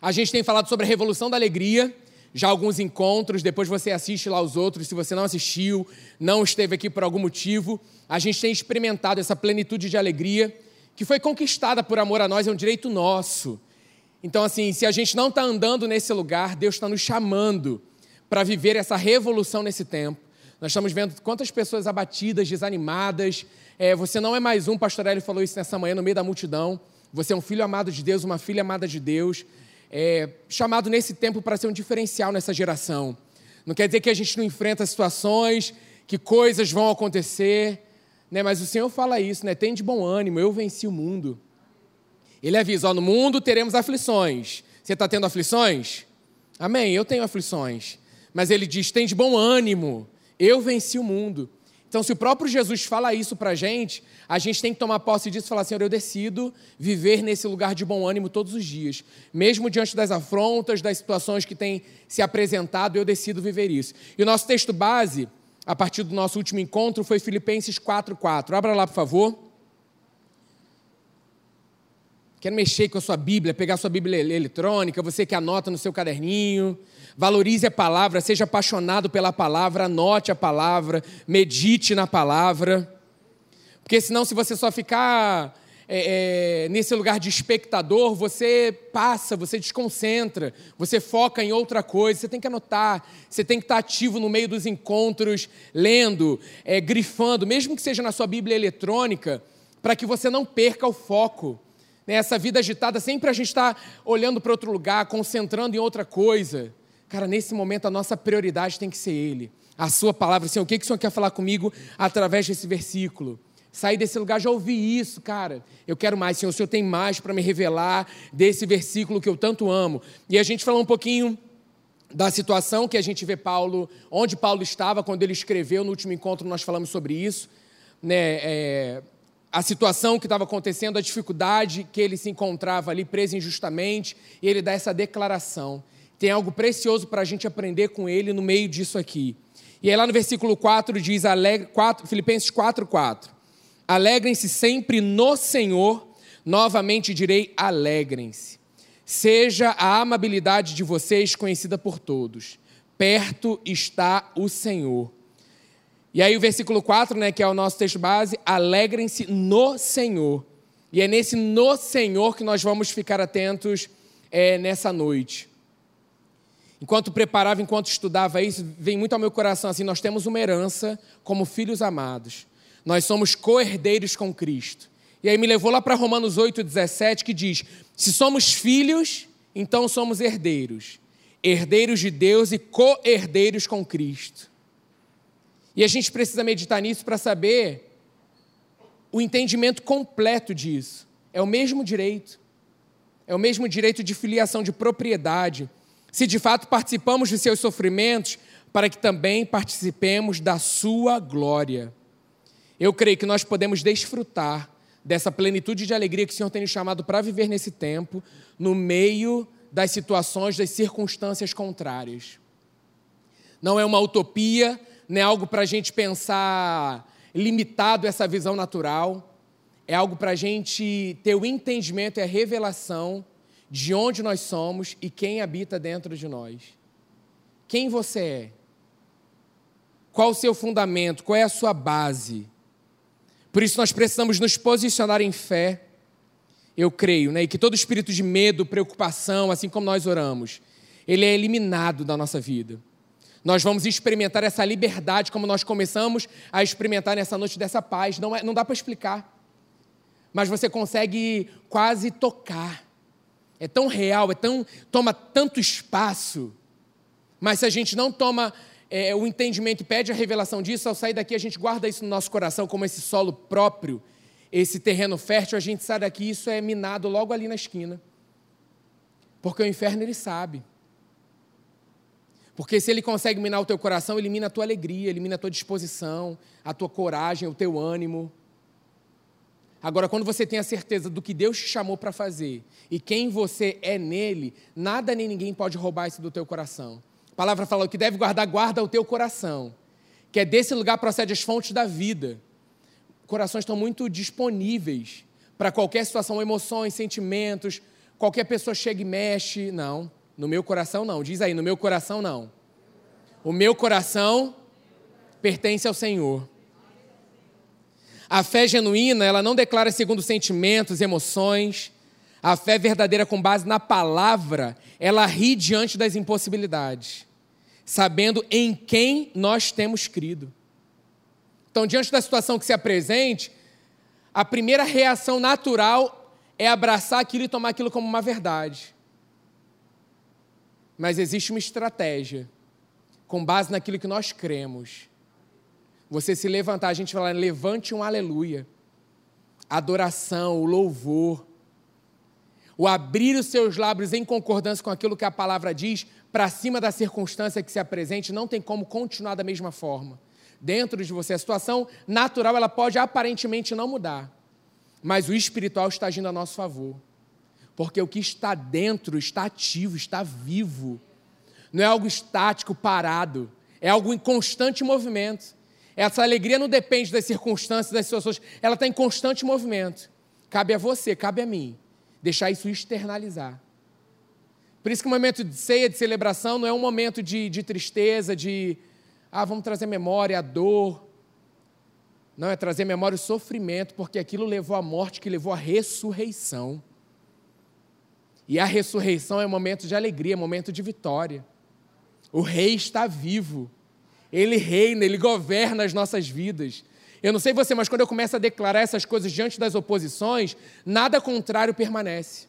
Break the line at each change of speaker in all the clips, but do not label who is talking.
A gente tem falado sobre a revolução da alegria, já alguns encontros, depois você assiste lá os outros. Se você não assistiu, não esteve aqui por algum motivo, a gente tem experimentado essa plenitude de alegria que foi conquistada por amor a nós, é um direito nosso. Então, assim, se a gente não está andando nesse lugar, Deus está nos chamando para viver essa revolução nesse tempo. Nós estamos vendo quantas pessoas abatidas, desanimadas. É, você não é mais um, pastor Hélio falou isso nessa manhã no meio da multidão. Você é um filho amado de Deus, uma filha amada de Deus, é, chamado nesse tempo para ser um diferencial nessa geração. Não quer dizer que a gente não enfrenta situações, que coisas vão acontecer, né? mas o Senhor fala isso, né? tem de bom ânimo, eu venci o mundo. Ele avisa: ó, no mundo teremos aflições. Você está tendo aflições? Amém, eu tenho aflições. Mas ele diz: tem de bom ânimo, eu venci o mundo. Então, se o próprio Jesus fala isso para a gente, a gente tem que tomar posse disso e falar: Senhor, eu decido viver nesse lugar de bom ânimo todos os dias. Mesmo diante das afrontas, das situações que têm se apresentado, eu decido viver isso. E o nosso texto base, a partir do nosso último encontro, foi Filipenses 4,4. Abra lá, por favor. Quero mexer com a sua Bíblia, pegar a sua Bíblia eletrônica, você que anota no seu caderninho. Valorize a palavra, seja apaixonado pela palavra, anote a palavra, medite na palavra. Porque senão, se você só ficar é, é, nesse lugar de espectador, você passa, você desconcentra, você foca em outra coisa. Você tem que anotar, você tem que estar ativo no meio dos encontros, lendo, é, grifando, mesmo que seja na sua Bíblia eletrônica, para que você não perca o foco. Nessa vida agitada, sempre a gente está olhando para outro lugar, concentrando em outra coisa. Cara, nesse momento a nossa prioridade tem que ser Ele. A Sua palavra, Senhor, o que, que o Senhor quer falar comigo através desse versículo? Sair desse lugar, já ouvi isso, cara. Eu quero mais, Senhor. O Senhor tem mais para me revelar desse versículo que eu tanto amo. E a gente falou um pouquinho da situação que a gente vê Paulo, onde Paulo estava quando ele escreveu. No último encontro nós falamos sobre isso. Né? É, a situação que estava acontecendo, a dificuldade que ele se encontrava ali preso injustamente, e ele dá essa declaração. Tem algo precioso para a gente aprender com ele no meio disso aqui. E aí lá no versículo 4 diz, 4, Filipenses 4, 4. Alegrem-se sempre no Senhor, novamente direi, alegrem-se. Seja a amabilidade de vocês conhecida por todos. Perto está o Senhor. E aí o versículo 4, né, que é o nosso texto base, alegrem-se no Senhor. E é nesse no Senhor que nós vamos ficar atentos é, nessa noite. Enquanto preparava, enquanto estudava isso, vem muito ao meu coração assim: nós temos uma herança como filhos amados. Nós somos co-herdeiros com Cristo. E aí me levou lá para Romanos 8,17, que diz: se somos filhos, então somos herdeiros. Herdeiros de Deus e co-herdeiros com Cristo. E a gente precisa meditar nisso para saber o entendimento completo disso. É o mesmo direito. É o mesmo direito de filiação, de propriedade. Se de fato participamos de seus sofrimentos, para que também participemos da sua glória. Eu creio que nós podemos desfrutar dessa plenitude de alegria que o Senhor tem nos chamado para viver nesse tempo, no meio das situações, das circunstâncias contrárias. Não é uma utopia, não é algo para a gente pensar limitado essa visão natural, é algo para a gente ter o entendimento e a revelação de onde nós somos e quem habita dentro de nós. Quem você é? Qual o seu fundamento? Qual é a sua base? Por isso nós precisamos nos posicionar em fé. Eu creio, né? E que todo espírito de medo, preocupação, assim como nós oramos, ele é eliminado da nossa vida. Nós vamos experimentar essa liberdade como nós começamos a experimentar nessa noite dessa paz. Não, é, não dá para explicar. Mas você consegue quase tocar. É tão real, é tão toma tanto espaço. Mas se a gente não toma é, o entendimento e pede a revelação disso, ao sair daqui a gente guarda isso no nosso coração como esse solo próprio, esse terreno fértil, a gente sai daqui isso é minado logo ali na esquina. Porque o inferno ele sabe. Porque se ele consegue minar o teu coração, elimina a tua alegria, elimina a tua disposição, a tua coragem, o teu ânimo. Agora, quando você tem a certeza do que Deus te chamou para fazer e quem você é nele, nada nem ninguém pode roubar isso do teu coração. A palavra fala que deve guardar, guarda o teu coração, que é desse lugar procede as fontes da vida. Corações estão muito disponíveis para qualquer situação, emoções, sentimentos, qualquer pessoa chega e mexe. Não, no meu coração não. Diz aí, no meu coração não. O meu coração pertence ao Senhor. A fé genuína, ela não declara segundo sentimentos, emoções. A fé verdadeira com base na palavra, ela ri diante das impossibilidades, sabendo em quem nós temos crido. Então, diante da situação que se apresente, a primeira reação natural é abraçar aquilo e tomar aquilo como uma verdade. Mas existe uma estratégia, com base naquilo que nós cremos. Você se levantar, a gente fala, levante um aleluia. Adoração, o louvor. O abrir os seus lábios em concordância com aquilo que a palavra diz, para cima da circunstância que se apresente, não tem como continuar da mesma forma. Dentro de você, a situação natural ela pode aparentemente não mudar, mas o espiritual está agindo a nosso favor. Porque o que está dentro está ativo, está vivo. Não é algo estático, parado. É algo em constante movimento. Essa alegria não depende das circunstâncias, das situações, ela está em constante movimento. Cabe a você, cabe a mim, deixar isso externalizar. Por isso que o momento de ceia, de celebração, não é um momento de, de tristeza, de, ah, vamos trazer memória, a dor. Não, é trazer memória o sofrimento, porque aquilo levou à morte, que levou à ressurreição. E a ressurreição é um momento de alegria, é um momento de vitória. O rei está vivo. Ele reina, ele governa as nossas vidas. Eu não sei você, mas quando eu começo a declarar essas coisas diante das oposições, nada contrário permanece.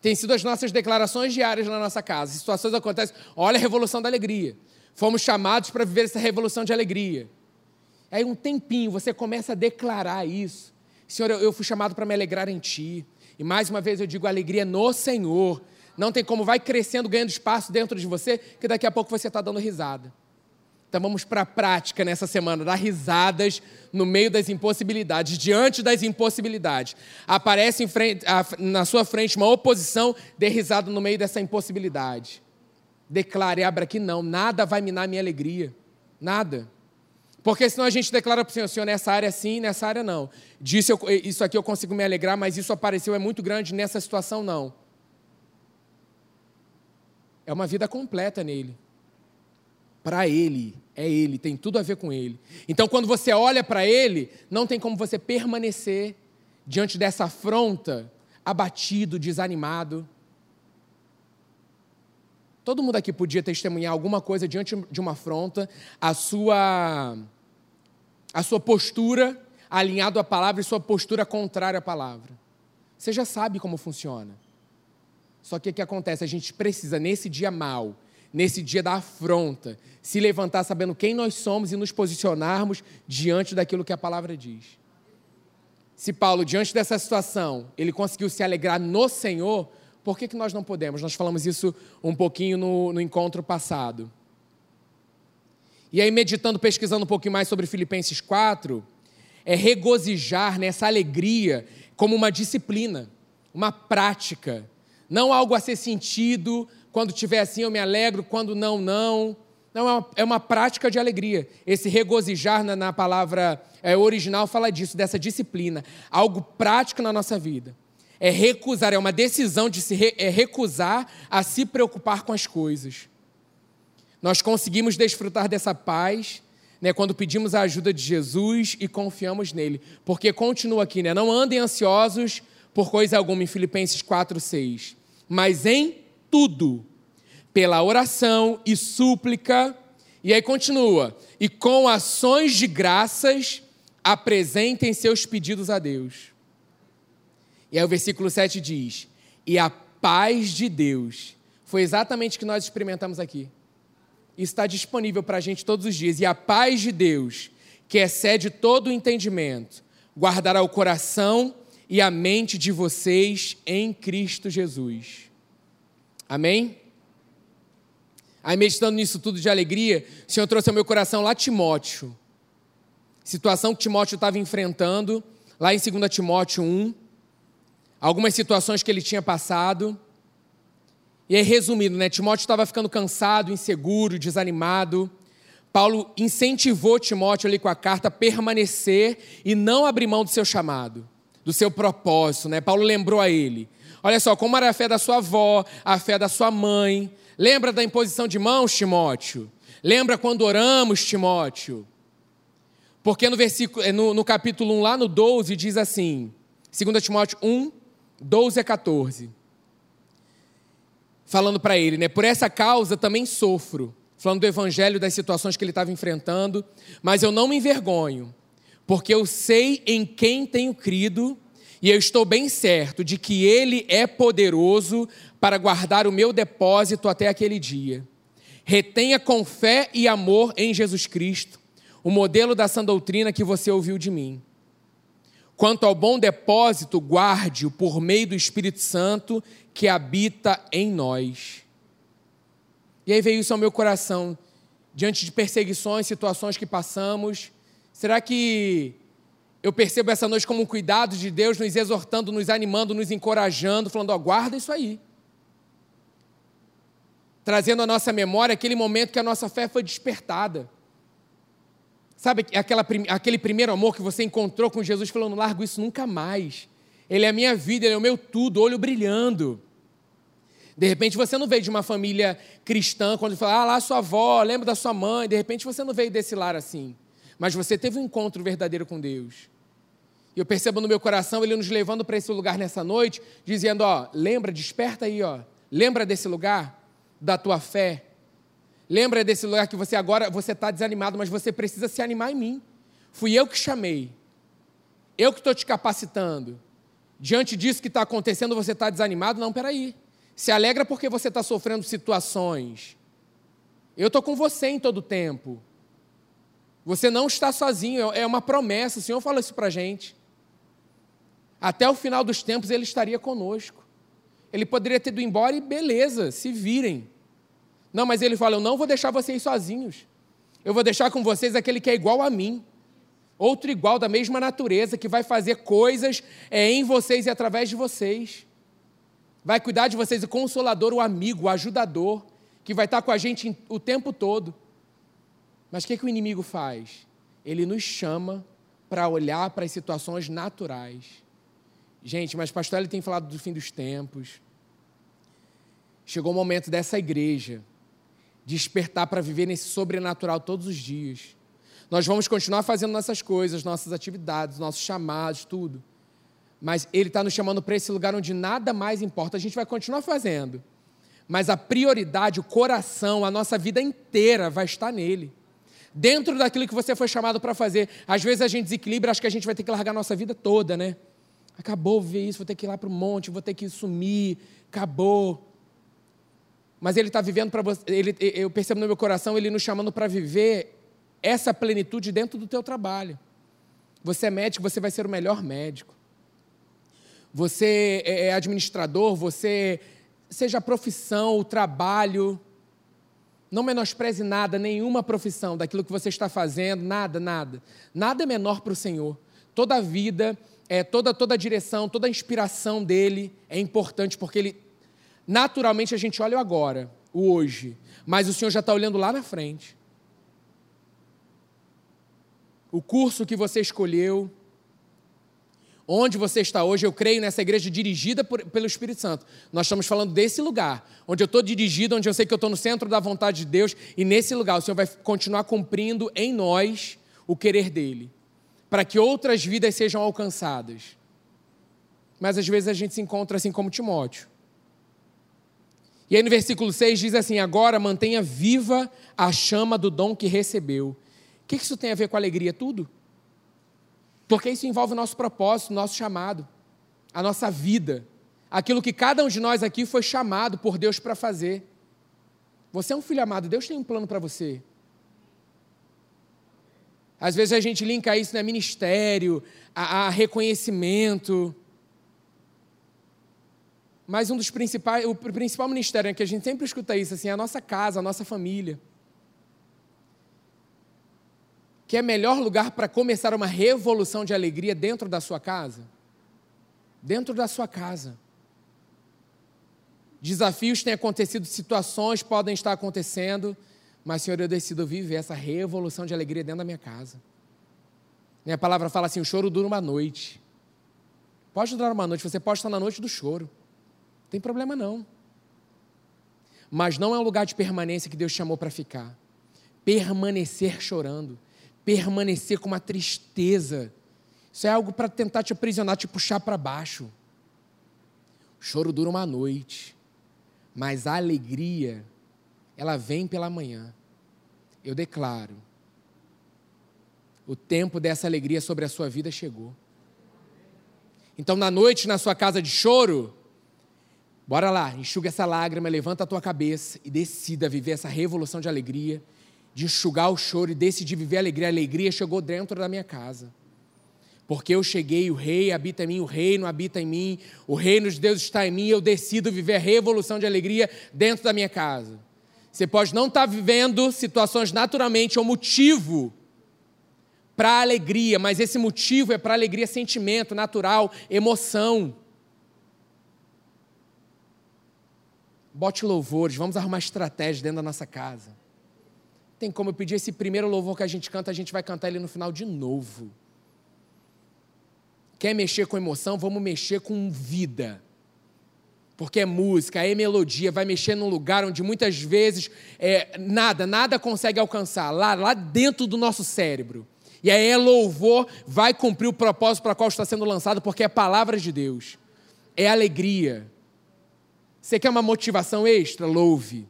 Tem sido as nossas declarações diárias na nossa casa. Situações acontecem, olha a revolução da alegria. Fomos chamados para viver essa revolução de alegria. Aí um tempinho você começa a declarar isso. Senhor, eu fui chamado para me alegrar em Ti. E mais uma vez eu digo alegria no Senhor. Não tem como, vai crescendo, ganhando espaço dentro de você, que daqui a pouco você está dando risada. Então vamos para a prática nessa semana, dar risadas no meio das impossibilidades, diante das impossibilidades. Aparece frente, na sua frente uma oposição, dê risada no meio dessa impossibilidade. Declare, abra aqui não, nada vai minar minha alegria. Nada. Porque senão a gente declara para o Senhor, Senhor, nessa área sim, nessa área não. Disse, isso aqui eu consigo me alegrar, mas isso apareceu, é muito grande, nessa situação não. É uma vida completa nele. Para ele, é ele, tem tudo a ver com ele. Então, quando você olha para ele, não tem como você permanecer diante dessa afronta, abatido, desanimado. Todo mundo aqui podia testemunhar alguma coisa diante de uma afronta, a sua, a sua postura alinhado à palavra e sua postura contrária à palavra. Você já sabe como funciona. Só que o que acontece? A gente precisa, nesse dia mal, nesse dia da afronta, se levantar sabendo quem nós somos e nos posicionarmos diante daquilo que a palavra diz. Se Paulo, diante dessa situação, ele conseguiu se alegrar no Senhor, por que, que nós não podemos? Nós falamos isso um pouquinho no, no encontro passado. E aí, meditando, pesquisando um pouquinho mais sobre Filipenses 4, é regozijar nessa alegria como uma disciplina, uma prática não algo a ser sentido, quando tiver assim eu me alegro, quando não, não. Não, é uma, é uma prática de alegria. Esse regozijar na, na palavra é, original fala disso, dessa disciplina. Algo prático na nossa vida. É recusar, é uma decisão de se re, é recusar a se preocupar com as coisas. Nós conseguimos desfrutar dessa paz né, quando pedimos a ajuda de Jesus e confiamos nele. Porque continua aqui, né? Não andem ansiosos por coisa alguma, em Filipenses 4, 6 mas em tudo, pela oração e súplica. E aí continua: e com ações de graças apresentem seus pedidos a Deus. E aí o versículo 7 diz: E a paz de Deus. Foi exatamente o que nós experimentamos aqui. Isso está disponível para a gente todos os dias. E a paz de Deus, que excede todo o entendimento, guardará o coração e a mente de vocês em Cristo Jesus. Amém? Aí, meditando nisso tudo de alegria, o Senhor trouxe ao meu coração lá Timóteo. Situação que Timóteo estava enfrentando, lá em 2 Timóteo 1. Algumas situações que ele tinha passado. E aí, resumindo, né? Timóteo estava ficando cansado, inseguro, desanimado. Paulo incentivou Timóteo ali com a carta a permanecer e não abrir mão do seu chamado do seu propósito, né? Paulo lembrou a ele: Olha só, como era a fé da sua avó, a fé da sua mãe. Lembra da imposição de mãos, Timóteo? Lembra quando oramos, Timóteo? Porque no, versículo, eh, no, no capítulo 1, lá no 12, diz assim, 2 Timóteo 1, 12 a 14. Falando para ele, né? Por essa causa também sofro. Falando do evangelho, das situações que ele estava enfrentando. Mas eu não me envergonho, porque eu sei em quem tenho crido e eu estou bem certo de que ele é poderoso para guardar o meu depósito até aquele dia. Retenha com fé e amor em Jesus Cristo o modelo da sã doutrina que você ouviu de mim. Quanto ao bom depósito, guarde-o por meio do Espírito Santo que habita em nós. E aí veio isso ao meu coração, diante de perseguições, situações que passamos. Será que eu percebo essa noite como um cuidado de Deus, nos exortando, nos animando, nos encorajando, falando: ó, guarda isso aí. Trazendo à nossa memória aquele momento que a nossa fé foi despertada. Sabe aquela, aquele primeiro amor que você encontrou com Jesus, falando: largo isso nunca mais. Ele é a minha vida, ele é o meu tudo, olho brilhando. De repente você não veio de uma família cristã, quando fala, ah, lá sua avó, lembra da sua mãe. De repente você não veio desse lar assim. Mas você teve um encontro verdadeiro com Deus. E eu percebo no meu coração ele nos levando para esse lugar nessa noite, dizendo: ó, lembra, desperta aí, ó. Lembra desse lugar da tua fé, Lembra desse lugar que você agora você está desanimado, mas você precisa se animar em mim. Fui eu que chamei. Eu que estou te capacitando. Diante disso que está acontecendo, você está desanimado? Não, peraí. Se alegra porque você está sofrendo situações. Eu estou com você em todo tempo. Você não está sozinho, é uma promessa. O Senhor fala isso para a gente. Até o final dos tempos ele estaria conosco. Ele poderia ter ido embora e beleza, se virem. Não, mas ele fala: Eu não vou deixar vocês sozinhos. Eu vou deixar com vocês aquele que é igual a mim. Outro igual, da mesma natureza, que vai fazer coisas é, em vocês e através de vocês. Vai cuidar de vocês, o consolador, o amigo, o ajudador, que vai estar com a gente o tempo todo. Mas o que, que o inimigo faz? Ele nos chama para olhar para as situações naturais. Gente, mas pastor, ele tem falado do fim dos tempos. Chegou o momento dessa igreja despertar para viver nesse sobrenatural todos os dias. Nós vamos continuar fazendo nossas coisas, nossas atividades, nossos chamados, tudo. Mas Ele está nos chamando para esse lugar onde nada mais importa. A gente vai continuar fazendo. Mas a prioridade, o coração, a nossa vida inteira vai estar nele. Dentro daquilo que você foi chamado para fazer. Às vezes a gente desequilibra, acho que a gente vai ter que largar a nossa vida toda, né? Acabou ver isso, vou ter que ir lá para o monte, vou ter que sumir, acabou mas ele está vivendo para você. Ele, eu percebo no meu coração ele nos chamando para viver essa plenitude dentro do teu trabalho. Você é médico, você vai ser o melhor médico. Você é, é administrador, você seja a profissão, o trabalho. Não menospreze nada, nenhuma profissão daquilo que você está fazendo, nada, nada. Nada é menor para o Senhor. Toda a vida, é, toda, toda a direção, toda a inspiração dele é importante, porque ele Naturalmente a gente olha o agora, o hoje, mas o Senhor já está olhando lá na frente. O curso que você escolheu, onde você está hoje, eu creio nessa igreja dirigida por, pelo Espírito Santo. Nós estamos falando desse lugar, onde eu estou dirigido, onde eu sei que eu estou no centro da vontade de Deus, e nesse lugar o Senhor vai continuar cumprindo em nós o querer dele, para que outras vidas sejam alcançadas. Mas às vezes a gente se encontra assim como Timóteo. E aí no versículo 6 diz assim: Agora mantenha viva a chama do dom que recebeu. O que isso tem a ver com alegria? Tudo. Porque isso envolve o nosso propósito, o nosso chamado, a nossa vida, aquilo que cada um de nós aqui foi chamado por Deus para fazer. Você é um filho amado, Deus tem um plano para você. Às vezes a gente linka isso, né? Ministério, a, a reconhecimento. Mas um dos principais, o principal ministério é que a gente sempre escuta isso, assim, é a nossa casa, a nossa família. Que é melhor lugar para começar uma revolução de alegria dentro da sua casa? Dentro da sua casa. Desafios têm acontecido, situações podem estar acontecendo, mas, Senhor, eu decido viver essa revolução de alegria dentro da minha casa. Minha palavra fala assim: o choro dura uma noite. Pode durar uma noite, você pode estar na noite do choro. Tem problema não. Mas não é um lugar de permanência que Deus chamou para ficar. Permanecer chorando, permanecer com uma tristeza. Isso é algo para tentar te aprisionar, te puxar para baixo. O choro dura uma noite, mas a alegria, ela vem pela manhã. Eu declaro, o tempo dessa alegria sobre a sua vida chegou. Então, na noite, na sua casa de choro, bora lá, enxuga essa lágrima, levanta a tua cabeça e decida viver essa revolução de alegria, de enxugar o choro e decidir viver a alegria. A alegria chegou dentro da minha casa. Porque eu cheguei, o rei habita em mim, o reino habita em mim, o reino de Deus está em mim, eu decido viver a revolução de alegria dentro da minha casa. Você pode não estar vivendo situações naturalmente ou motivo para alegria, mas esse motivo é para alegria sentimento, natural, emoção. Bote louvores, vamos arrumar estratégia dentro da nossa casa. Tem como eu pedir esse primeiro louvor que a gente canta, a gente vai cantar ele no final de novo. Quer mexer com emoção? Vamos mexer com vida. Porque é música, é melodia, vai mexer num lugar onde muitas vezes é, nada, nada consegue alcançar, lá, lá dentro do nosso cérebro. E aí é louvor, vai cumprir o propósito para qual está sendo lançado, porque é palavra de Deus. É alegria. Você quer uma motivação extra? Louve.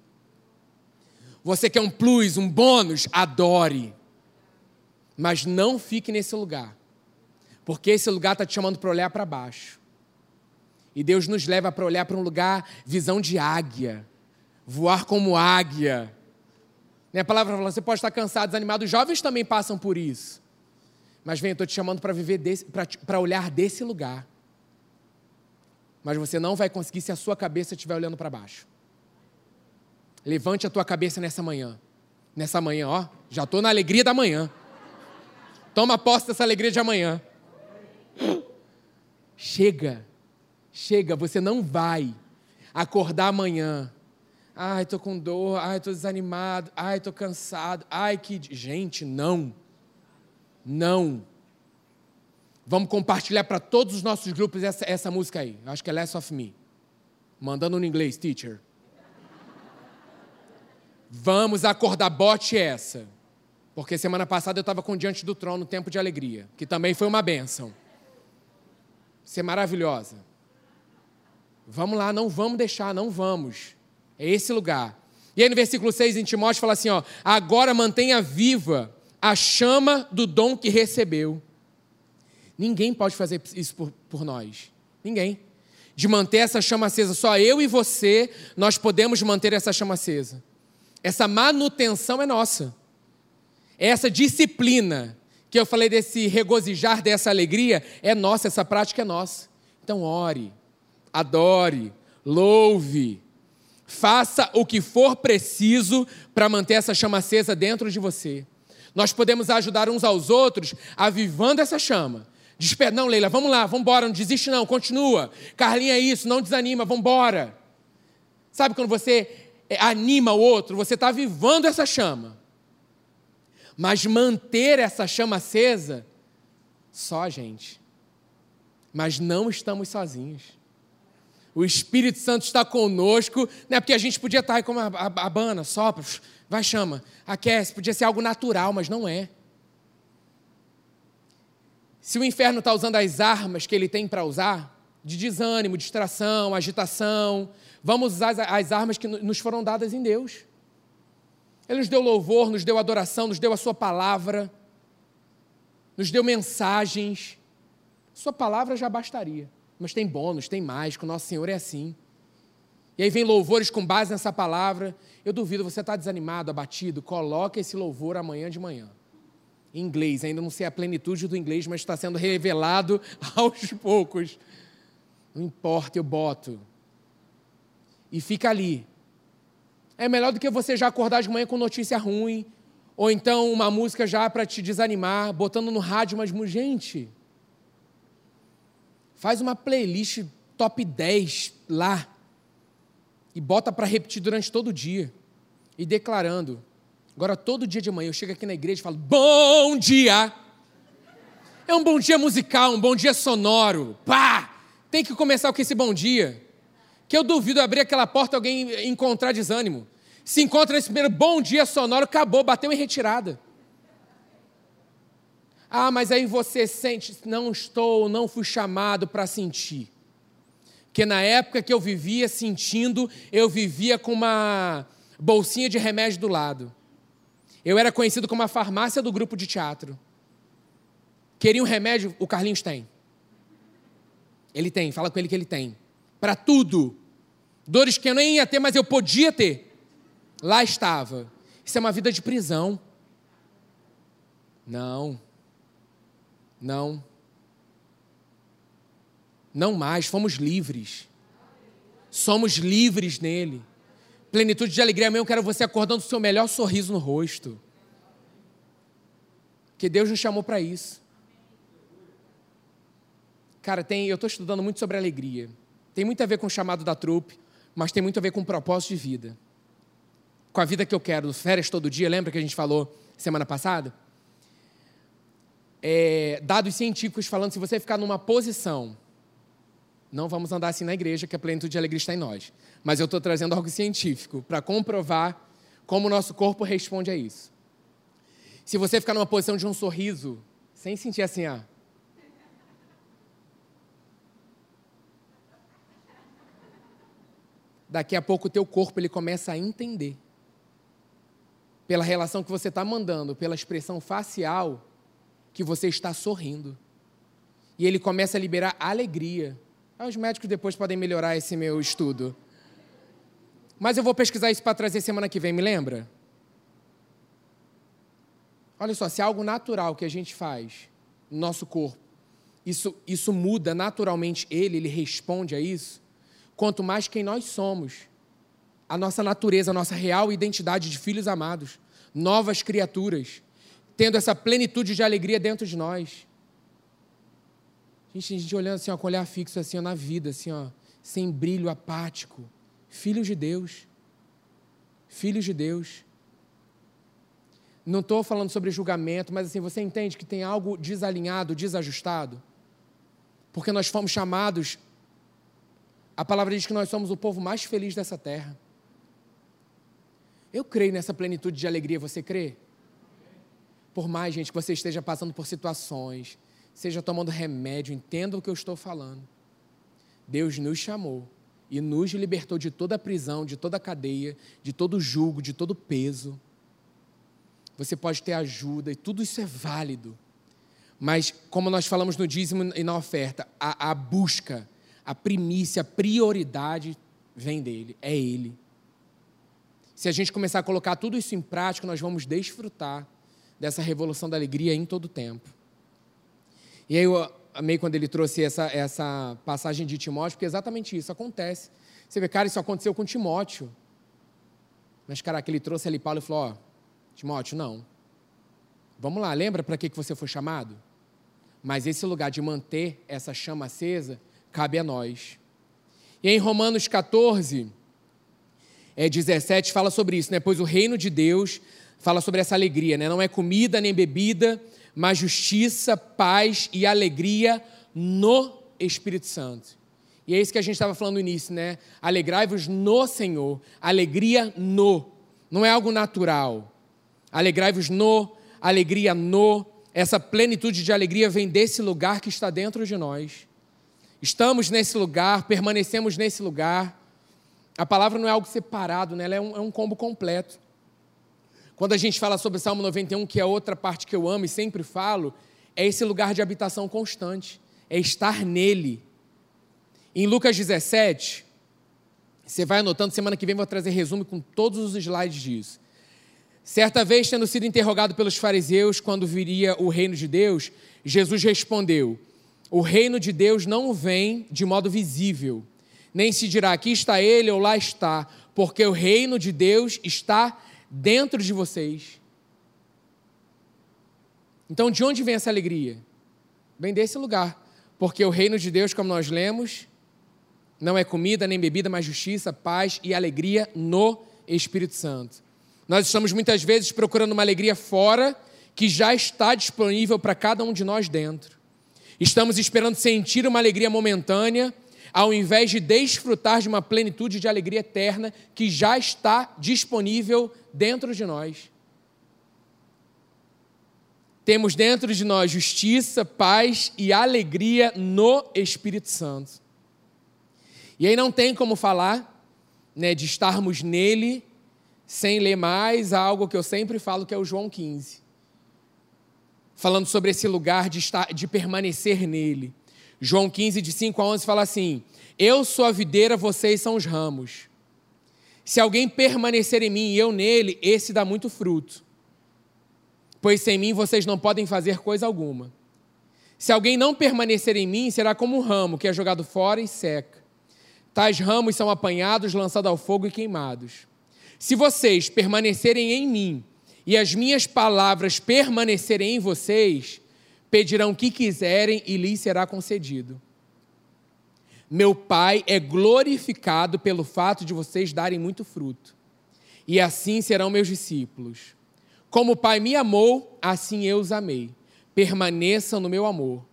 Você quer um plus, um bônus? Adore. Mas não fique nesse lugar. Porque esse lugar está te chamando para olhar para baixo. E Deus nos leva para olhar para um lugar, visão de águia, voar como águia. Né, a palavra fala, você pode estar cansado, desanimado. Os jovens também passam por isso. Mas vem, eu estou te chamando para viver para olhar desse lugar. Mas você não vai conseguir se a sua cabeça estiver olhando para baixo. Levante a tua cabeça nessa manhã. Nessa manhã, ó, já estou na alegria da manhã. Toma posse dessa alegria de amanhã. Chega, chega, você não vai acordar amanhã. Ai, estou com dor, ai, estou desanimado, ai, estou cansado, ai, que. Gente, não. Não. Vamos compartilhar para todos os nossos grupos essa, essa música aí. Acho que é Less of Me. Mandando no inglês, teacher. Vamos acordar, bote essa. Porque semana passada eu estava com Diante do Trono, Tempo de Alegria, que também foi uma bênção ser maravilhosa. Vamos lá, não vamos deixar, não vamos. É esse lugar. E aí no versículo 6 em Timóteo fala assim: ó, agora mantenha viva a chama do dom que recebeu. Ninguém pode fazer isso por, por nós. Ninguém. De manter essa chama acesa, só eu e você, nós podemos manter essa chama acesa. Essa manutenção é nossa. Essa disciplina que eu falei desse regozijar, dessa alegria, é nossa, essa prática é nossa. Então, ore, adore, louve, faça o que for preciso para manter essa chama acesa dentro de você. Nós podemos ajudar uns aos outros avivando essa chama. Desper... Não, Leila, vamos lá, vamos embora, não desiste não, continua. Carlinha é isso, não desanima, vamos embora. Sabe quando você é, anima o outro, você está avivando essa chama. Mas manter essa chama acesa, só a gente. Mas não estamos sozinhos. O Espírito Santo está conosco, não é porque a gente podia estar aí como a, a, a bana, sopra, vai chama, aquece, podia ser algo natural, mas não é. Se o inferno está usando as armas que ele tem para usar, de desânimo, distração, agitação, vamos usar as, as armas que nos foram dadas em Deus. Ele nos deu louvor, nos deu adoração, nos deu a Sua palavra, nos deu mensagens. Sua palavra já bastaria. Mas tem bônus, tem mais, que o nosso Senhor é assim. E aí vem louvores com base nessa palavra. Eu duvido, você está desanimado, abatido, coloque esse louvor amanhã de manhã. Inglês, ainda não sei a plenitude do inglês, mas está sendo revelado aos poucos. Não importa, eu boto. E fica ali, é melhor do que você já acordar de manhã com notícia ruim, ou então uma música já para te desanimar, botando no rádio umas gente. Faz uma playlist top 10 lá e bota para repetir durante todo o dia e declarando. Agora todo dia de manhã eu chego aqui na igreja e falo: "Bom dia". É um bom dia musical, um bom dia sonoro. Pá! Tem que começar com esse bom dia. que eu duvido abrir aquela porta e alguém encontrar desânimo. Se encontra nesse primeiro bom dia sonoro, acabou, bateu em retirada. Ah, mas aí você sente, não estou, não fui chamado para sentir. Que na época que eu vivia sentindo, eu vivia com uma bolsinha de remédio do lado. Eu era conhecido como a farmácia do grupo de teatro. Queria um remédio? O Carlinhos tem. Ele tem, fala com ele que ele tem. Para tudo. Dores que eu nem ia ter, mas eu podia ter. Lá estava. Isso é uma vida de prisão. Não. Não. Não mais, fomos livres. Somos livres nele. Plenitude de alegria mesmo, quero você acordando o seu melhor sorriso no rosto. Que Deus nos chamou para isso. Cara, tem, eu estou estudando muito sobre alegria. Tem muito a ver com o chamado da trupe, mas tem muito a ver com o propósito de vida. Com a vida que eu quero, férias todo dia, lembra que a gente falou semana passada? É, dados científicos falando, se você ficar numa posição não vamos andar assim na igreja, que a plenitude de alegria está em nós. Mas eu estou trazendo algo científico para comprovar como o nosso corpo responde a isso. Se você ficar numa posição de um sorriso, sem sentir assim, ah. Daqui a pouco o teu corpo ele começa a entender. Pela relação que você está mandando, pela expressão facial, que você está sorrindo. E ele começa a liberar alegria ah, os médicos depois podem melhorar esse meu estudo. Mas eu vou pesquisar isso para trazer semana que vem, me lembra? Olha só, se é algo natural que a gente faz no nosso corpo, isso, isso muda naturalmente ele, ele responde a isso, quanto mais quem nós somos, a nossa natureza, a nossa real identidade de filhos amados, novas criaturas, tendo essa plenitude de alegria dentro de nós. Gente, a gente olhando assim, ó, com olhar fixo assim, ó, na vida, assim, ó, sem brilho, apático. Filhos de Deus. Filhos de Deus. Não estou falando sobre julgamento, mas assim, você entende que tem algo desalinhado, desajustado? Porque nós fomos chamados, a palavra diz que nós somos o povo mais feliz dessa terra. Eu creio nessa plenitude de alegria, você crê? Por mais, gente, que você esteja passando por situações, seja tomando remédio, entenda o que eu estou falando. Deus nos chamou e nos libertou de toda a prisão, de toda a cadeia, de todo o jugo, de todo o peso. Você pode ter ajuda e tudo isso é válido. Mas, como nós falamos no dízimo e na oferta, a, a busca, a primícia, a prioridade vem dele, é ele. Se a gente começar a colocar tudo isso em prática, nós vamos desfrutar dessa revolução da alegria em todo o tempo. E aí eu amei quando ele trouxe essa, essa passagem de Timóteo, porque exatamente isso acontece. Você vê, cara, isso aconteceu com Timóteo. Mas, cara, que ele trouxe ali Paulo e falou: Ó, Timóteo, não. Vamos lá, lembra para que, que você foi chamado? Mas esse lugar de manter essa chama acesa cabe a nós. E em Romanos 14, é, 17, fala sobre isso, né? Pois o reino de Deus fala sobre essa alegria, né? Não é comida nem bebida, mas justiça, paz e alegria no Espírito Santo. E é isso que a gente estava falando no início, né? Alegrai-vos no Senhor. Alegria no. Não é algo natural. Alegrai-vos no, alegria no. Essa plenitude de alegria vem desse lugar que está dentro de nós. Estamos nesse lugar, permanecemos nesse lugar. A palavra não é algo separado, né? Ela é um, é um combo completo. Quando a gente fala sobre Salmo 91, que é outra parte que eu amo e sempre falo, é esse lugar de habitação constante, é estar nele. Em Lucas 17, você vai anotando, semana que vem vou trazer resumo com todos os slides disso. Certa vez, tendo sido interrogado pelos fariseus quando viria o reino de Deus, Jesus respondeu: O reino de Deus não vem de modo visível, nem se dirá aqui está ele ou lá está, porque o reino de Deus está dentro de vocês. Então, de onde vem essa alegria? Vem desse lugar. Porque o reino de Deus, como nós lemos, não é comida nem bebida, mas justiça, paz e alegria no Espírito Santo. Nós estamos muitas vezes procurando uma alegria fora que já está disponível para cada um de nós dentro. Estamos esperando sentir uma alegria momentânea, ao invés de desfrutar de uma plenitude de alegria eterna que já está disponível dentro de nós. Temos dentro de nós justiça, paz e alegria no Espírito Santo. E aí não tem como falar né, de estarmos nele sem ler mais algo que eu sempre falo que é o João 15. Falando sobre esse lugar de, estar, de permanecer nele. João 15, de 5 a 11, fala assim: Eu sou a videira, vocês são os ramos. Se alguém permanecer em mim e eu nele, esse dá muito fruto pois sem mim vocês não podem fazer coisa alguma. Se alguém não permanecer em mim, será como um ramo que é jogado fora e seca. Tais ramos são apanhados, lançados ao fogo e queimados. Se vocês permanecerem em mim e as minhas palavras permanecerem em vocês, pedirão o que quiserem e lhes será concedido. Meu Pai é glorificado pelo fato de vocês darem muito fruto, e assim serão meus discípulos. Como o Pai me amou, assim eu os amei. Permaneçam no meu amor.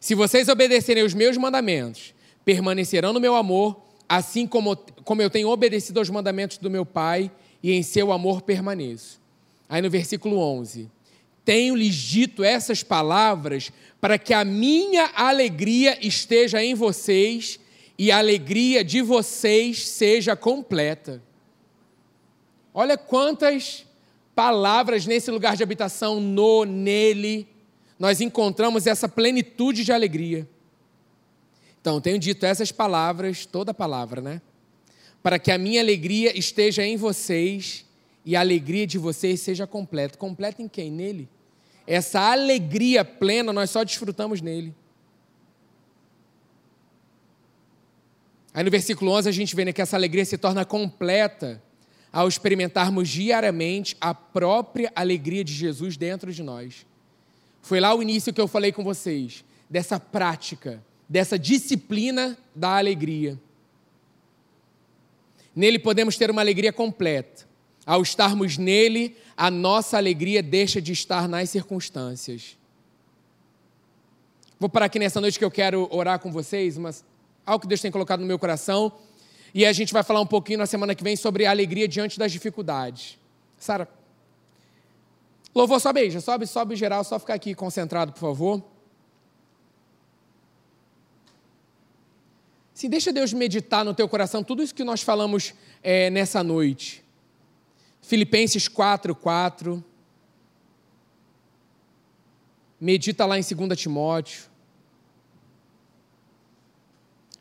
Se vocês obedecerem os meus mandamentos, permanecerão no meu amor, assim como, como eu tenho obedecido aos mandamentos do meu Pai, e em seu amor permaneço. Aí no versículo 11: Tenho-lhes dito essas palavras para que a minha alegria esteja em vocês e a alegria de vocês seja completa. Olha quantas palavras nesse lugar de habitação, no, nele, nós encontramos essa plenitude de alegria. Então, tenho dito essas palavras, toda palavra, né? Para que a minha alegria esteja em vocês e a alegria de vocês seja completa. Completa em quem? Nele. Essa alegria plena nós só desfrutamos nele. Aí no versículo 11 a gente vê né, que essa alegria se torna completa ao experimentarmos diariamente a própria alegria de Jesus dentro de nós. Foi lá o início que eu falei com vocês, dessa prática, dessa disciplina da alegria. Nele podemos ter uma alegria completa. Ao estarmos nele, a nossa alegria deixa de estar nas circunstâncias. Vou parar aqui nessa noite que eu quero orar com vocês, mas algo que Deus tem colocado no meu coração e a gente vai falar um pouquinho na semana que vem sobre a alegria diante das dificuldades. Sara, louvor, sobe aí, já sobe, sobe geral, só ficar aqui concentrado, por favor. Sim, deixa Deus meditar no teu coração tudo isso que nós falamos é, nessa noite. Filipenses 4, 4. Medita lá em 2 Timóteo.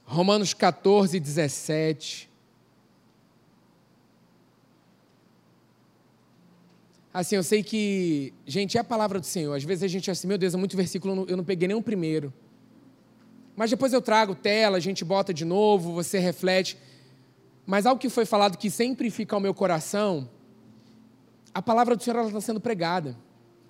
Romanos 14, 17. Assim, eu sei que, gente, é a palavra do Senhor. Às vezes a gente assim, meu Deus, é muito versículo, eu não peguei nem o primeiro. Mas depois eu trago tela, a gente bota de novo, você reflete. Mas algo que foi falado que sempre fica ao meu coração, a palavra do Senhor está sendo pregada.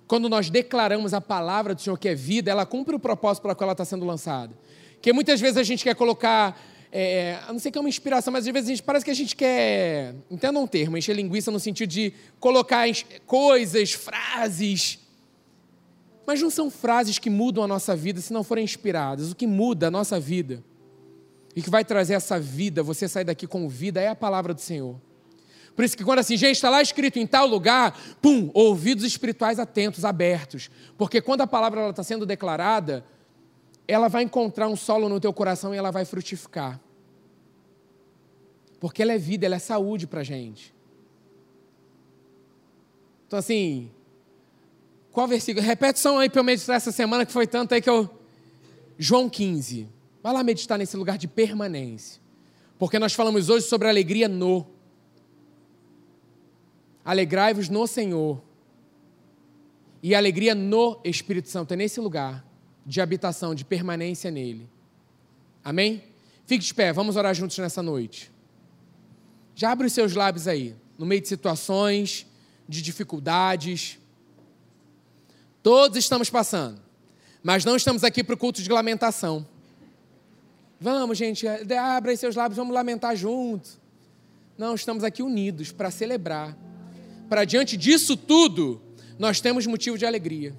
Quando nós declaramos a palavra do Senhor que é vida, ela cumpre o propósito para qual ela está sendo lançada. Porque muitas vezes a gente quer colocar, é, a não sei que é uma inspiração, mas às vezes a gente, parece que a gente quer, entenda um termo, encher linguiça no sentido de colocar coisas, frases. Mas não são frases que mudam a nossa vida se não forem inspiradas. O que muda a nossa vida e que vai trazer essa vida, você sair daqui com vida, é a palavra do Senhor. Por isso que quando assim, gente, está lá escrito em tal lugar, pum, ouvidos espirituais atentos, abertos. Porque quando a palavra está sendo declarada, ela vai encontrar um solo no teu coração e ela vai frutificar. Porque ela é vida, ela é saúde para a gente. Então, assim, qual versículo? Repete só aí para eu meditar essa semana, que foi tanto aí que eu. João 15. Vai lá meditar nesse lugar de permanência. Porque nós falamos hoje sobre alegria no. Alegrai-vos no Senhor. E alegria no Espírito Santo, é nesse lugar de habitação, de permanência nele. Amém? Fique de pé, vamos orar juntos nessa noite. Já abre os seus lábios aí, no meio de situações, de dificuldades. Todos estamos passando, mas não estamos aqui para o culto de lamentação. Vamos, gente, abre aí seus lábios, vamos lamentar juntos. Não, estamos aqui unidos para celebrar. Para diante disso tudo, nós temos motivo de alegria.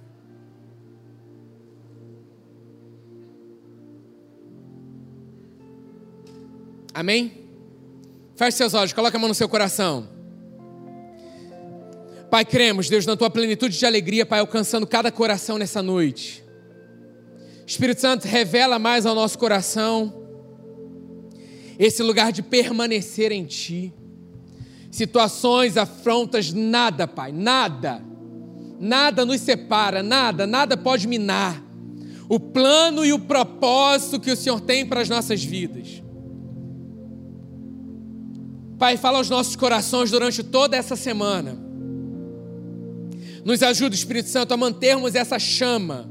Amém? Feche seus olhos, coloque a mão no seu coração. Pai, cremos, Deus, na tua plenitude de alegria, Pai, alcançando cada coração nessa noite. Espírito Santo, revela mais ao nosso coração esse lugar de permanecer em Ti. Situações, afrontas, nada, Pai, nada, nada nos separa, nada, nada pode minar o plano e o propósito que o Senhor tem para as nossas vidas. Pai, fala aos nossos corações durante toda essa semana. Nos ajuda, Espírito Santo, a mantermos essa chama,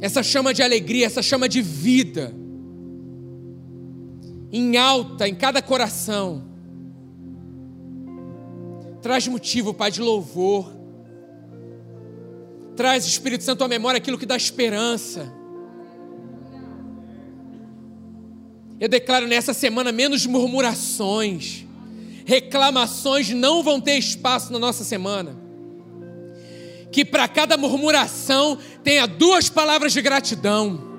essa chama de alegria, essa chama de vida, em alta em cada coração. Traz motivo, Pai, de louvor. Traz, Espírito Santo, à memória aquilo que dá esperança. Eu declaro nessa semana menos murmurações, reclamações não vão ter espaço na nossa semana. Que para cada murmuração tenha duas palavras de gratidão.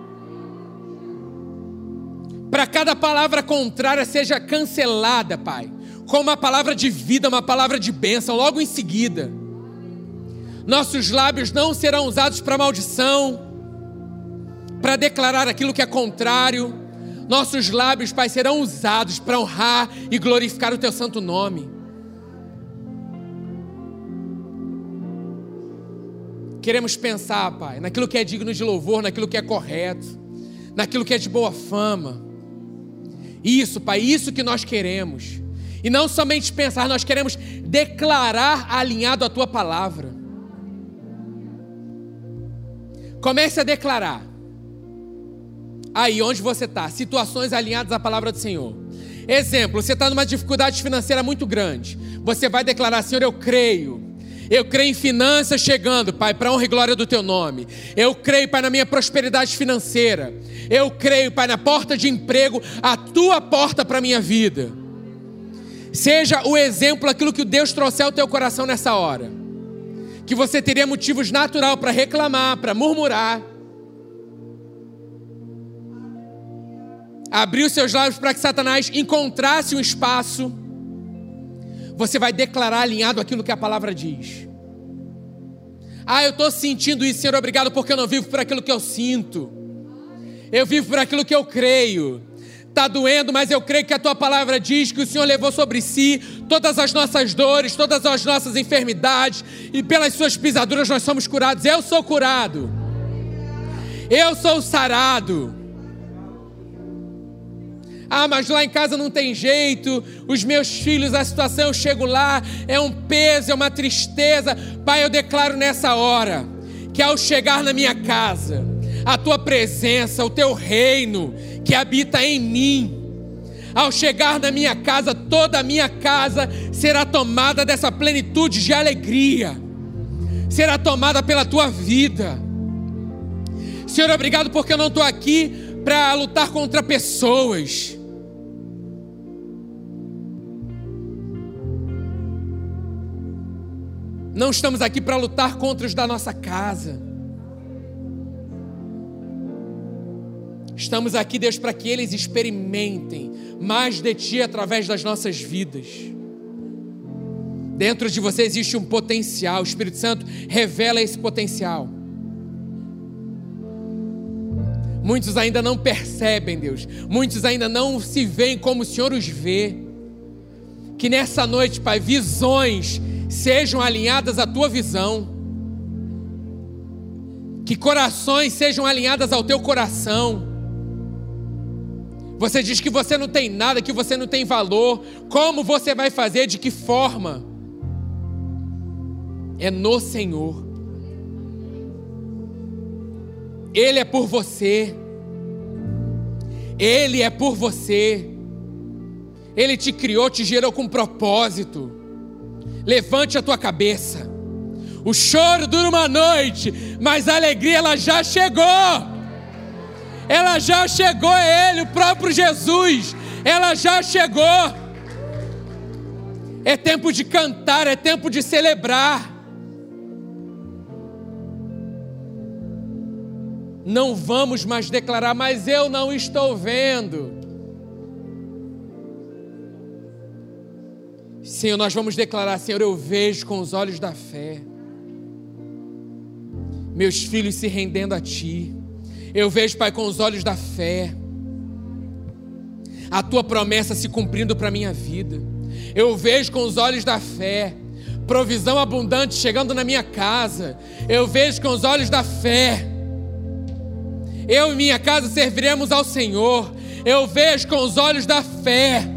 Para cada palavra contrária seja cancelada, Pai, como uma palavra de vida, uma palavra de bênção, logo em seguida. Nossos lábios não serão usados para maldição, para declarar aquilo que é contrário nossos lábios, Pai, serão usados para honrar e glorificar o Teu santo nome. Queremos pensar, Pai, naquilo que é digno de louvor, naquilo que é correto, naquilo que é de boa fama. Isso, Pai, isso que nós queremos. E não somente pensar, nós queremos declarar alinhado a Tua palavra. Comece a declarar aí onde você está, situações alinhadas à palavra do Senhor. Exemplo, você está numa dificuldade financeira muito grande. Você vai declarar, Senhor, eu creio. Eu creio em finanças chegando, Pai, para honra e glória do Teu nome. Eu creio, Pai, na minha prosperidade financeira. Eu creio, Pai, na porta de emprego, a Tua porta para a minha vida. Seja o exemplo aquilo que Deus trouxer ao teu coração nessa hora. Que você teria motivos natural para reclamar, para murmurar abrir os seus lábios para que Satanás encontrasse um espaço, você vai declarar alinhado aquilo que a palavra diz. Ah, eu estou sentindo isso, Senhor, obrigado, porque eu não vivo por aquilo que eu sinto. Eu vivo por aquilo que eu creio. Está doendo, mas eu creio que a tua palavra diz que o Senhor levou sobre si todas as nossas dores, todas as nossas enfermidades, e pelas suas pisaduras nós somos curados. Eu sou curado. Eu sou sarado. Ah, mas lá em casa não tem jeito, os meus filhos, a situação, eu chego lá, é um peso, é uma tristeza. Pai, eu declaro nessa hora que ao chegar na minha casa, a tua presença, o teu reino que habita em mim, ao chegar na minha casa, toda a minha casa será tomada dessa plenitude de alegria, será tomada pela tua vida. Senhor, obrigado porque eu não estou aqui para lutar contra pessoas. Não estamos aqui para lutar contra os da nossa casa. Estamos aqui, Deus, para que eles experimentem mais de Ti através das nossas vidas. Dentro de você existe um potencial, o Espírito Santo revela esse potencial. Muitos ainda não percebem, Deus. Muitos ainda não se veem como o Senhor os vê. Que nessa noite, Pai, visões sejam alinhadas à tua visão, que corações sejam alinhadas ao teu coração. Você diz que você não tem nada, que você não tem valor. Como você vai fazer? De que forma? É no Senhor. Ele é por você. Ele é por você. Ele te criou, te gerou com propósito. Levante a tua cabeça. O choro dura uma noite, mas a alegria ela já chegou. Ela já chegou, é Ele, o próprio Jesus. Ela já chegou. É tempo de cantar, é tempo de celebrar. não vamos mais declarar, mas eu não estou vendo. Senhor, nós vamos declarar, Senhor, eu vejo com os olhos da fé. Meus filhos se rendendo a Ti. Eu vejo, Pai, com os olhos da fé. A Tua promessa se cumprindo para a minha vida. Eu vejo com os olhos da fé. Provisão abundante chegando na minha casa. Eu vejo com os olhos da fé. Eu e minha casa serviremos ao Senhor. Eu vejo com os olhos da fé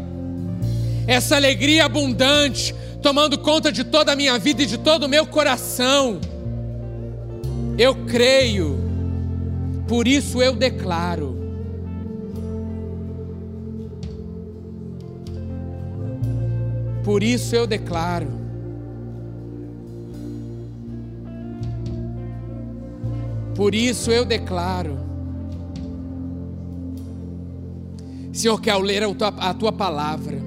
essa alegria abundante tomando conta de toda a minha vida e de todo o meu coração. Eu creio, por isso eu declaro. Por isso eu declaro. Por isso eu declaro. Senhor, que ao ler a tua, a tua palavra,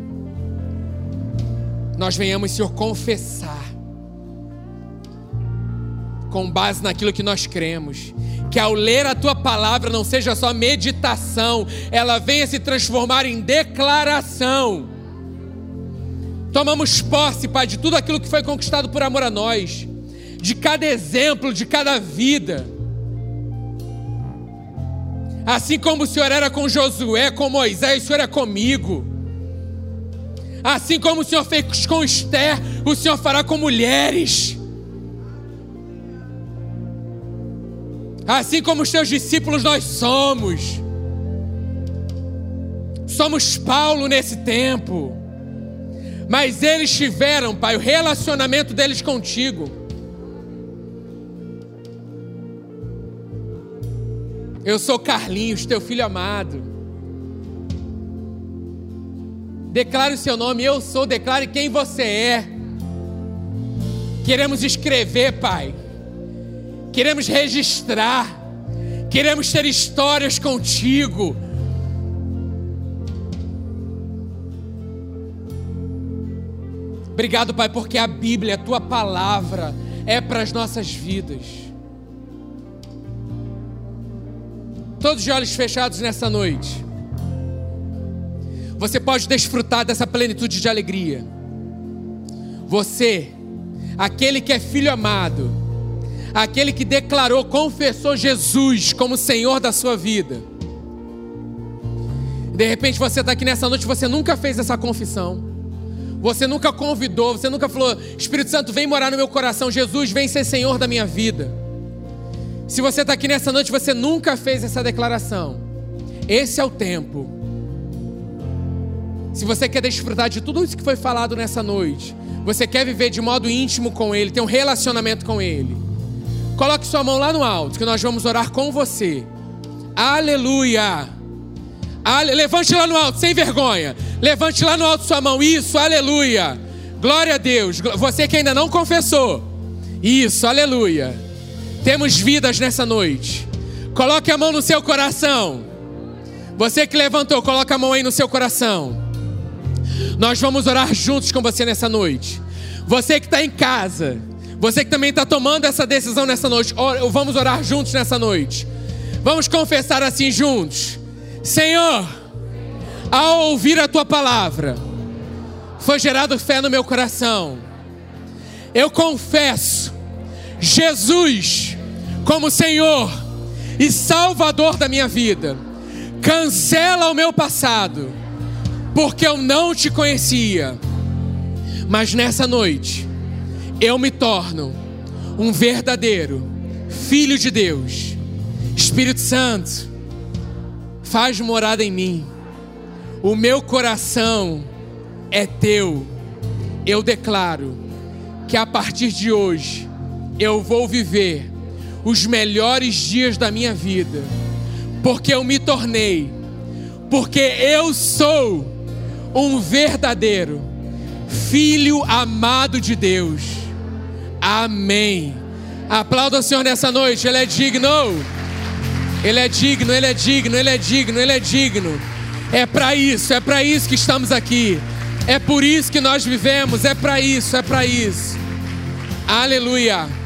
nós venhamos, Senhor, confessar, com base naquilo que nós cremos, que ao ler a tua palavra não seja só meditação, ela venha se transformar em declaração. Tomamos posse, Pai, de tudo aquilo que foi conquistado por amor a nós, de cada exemplo, de cada vida. Assim como o Senhor era com Josué, com Moisés, o Senhor é comigo. Assim como o Senhor fez com Esther, o Senhor fará com mulheres. Assim como os teus discípulos nós somos. Somos Paulo nesse tempo. Mas eles tiveram, Pai, o relacionamento deles contigo. Eu sou Carlinhos, teu filho amado. Declare o seu nome, eu sou, declare quem você é. Queremos escrever, Pai. Queremos registrar. Queremos ter histórias contigo. Obrigado, Pai, porque a Bíblia, a tua palavra, é para as nossas vidas. Todos de olhos fechados nessa noite você pode desfrutar dessa plenitude de alegria. Você, aquele que é filho amado, aquele que declarou, confessou Jesus como Senhor da sua vida. De repente você está aqui nessa noite, você nunca fez essa confissão. Você nunca convidou, você nunca falou: Espírito Santo, vem morar no meu coração. Jesus, vem ser Senhor da minha vida. Se você está aqui nessa noite, você nunca fez essa declaração. Esse é o tempo se você quer desfrutar de tudo isso que foi falado nessa noite, você quer viver de modo íntimo com Ele, ter um relacionamento com Ele, coloque sua mão lá no alto, que nós vamos orar com você. Aleluia! Ale... Levante lá no alto, sem vergonha. Levante lá no alto sua mão. Isso, aleluia. Glória a Deus. Você que ainda não confessou. Isso, aleluia. Temos vidas nessa noite. Coloque a mão no seu coração. Você que levantou, coloque a mão aí no seu coração. Nós vamos orar juntos com você nessa noite. Você que está em casa, você que também está tomando essa decisão nessa noite, vamos orar juntos nessa noite. Vamos confessar assim juntos: Senhor, ao ouvir a tua palavra, foi gerado fé no meu coração. Eu confesso Jesus como Senhor e Salvador da minha vida. Cancela o meu passado porque eu não te conhecia. Mas nessa noite, eu me torno um verdadeiro filho de Deus. Espírito Santo, faz morada em mim. O meu coração é teu. Eu declaro que a partir de hoje eu vou viver os melhores dias da minha vida, porque eu me tornei, porque eu sou um verdadeiro filho amado de Deus. Amém. Aplauda o Senhor nessa noite, Ele é digno. Ele é digno, Ele é digno, Ele é digno, Ele é digno. É para isso, é para isso que estamos aqui. É por isso que nós vivemos, é para isso, é para isso. Aleluia.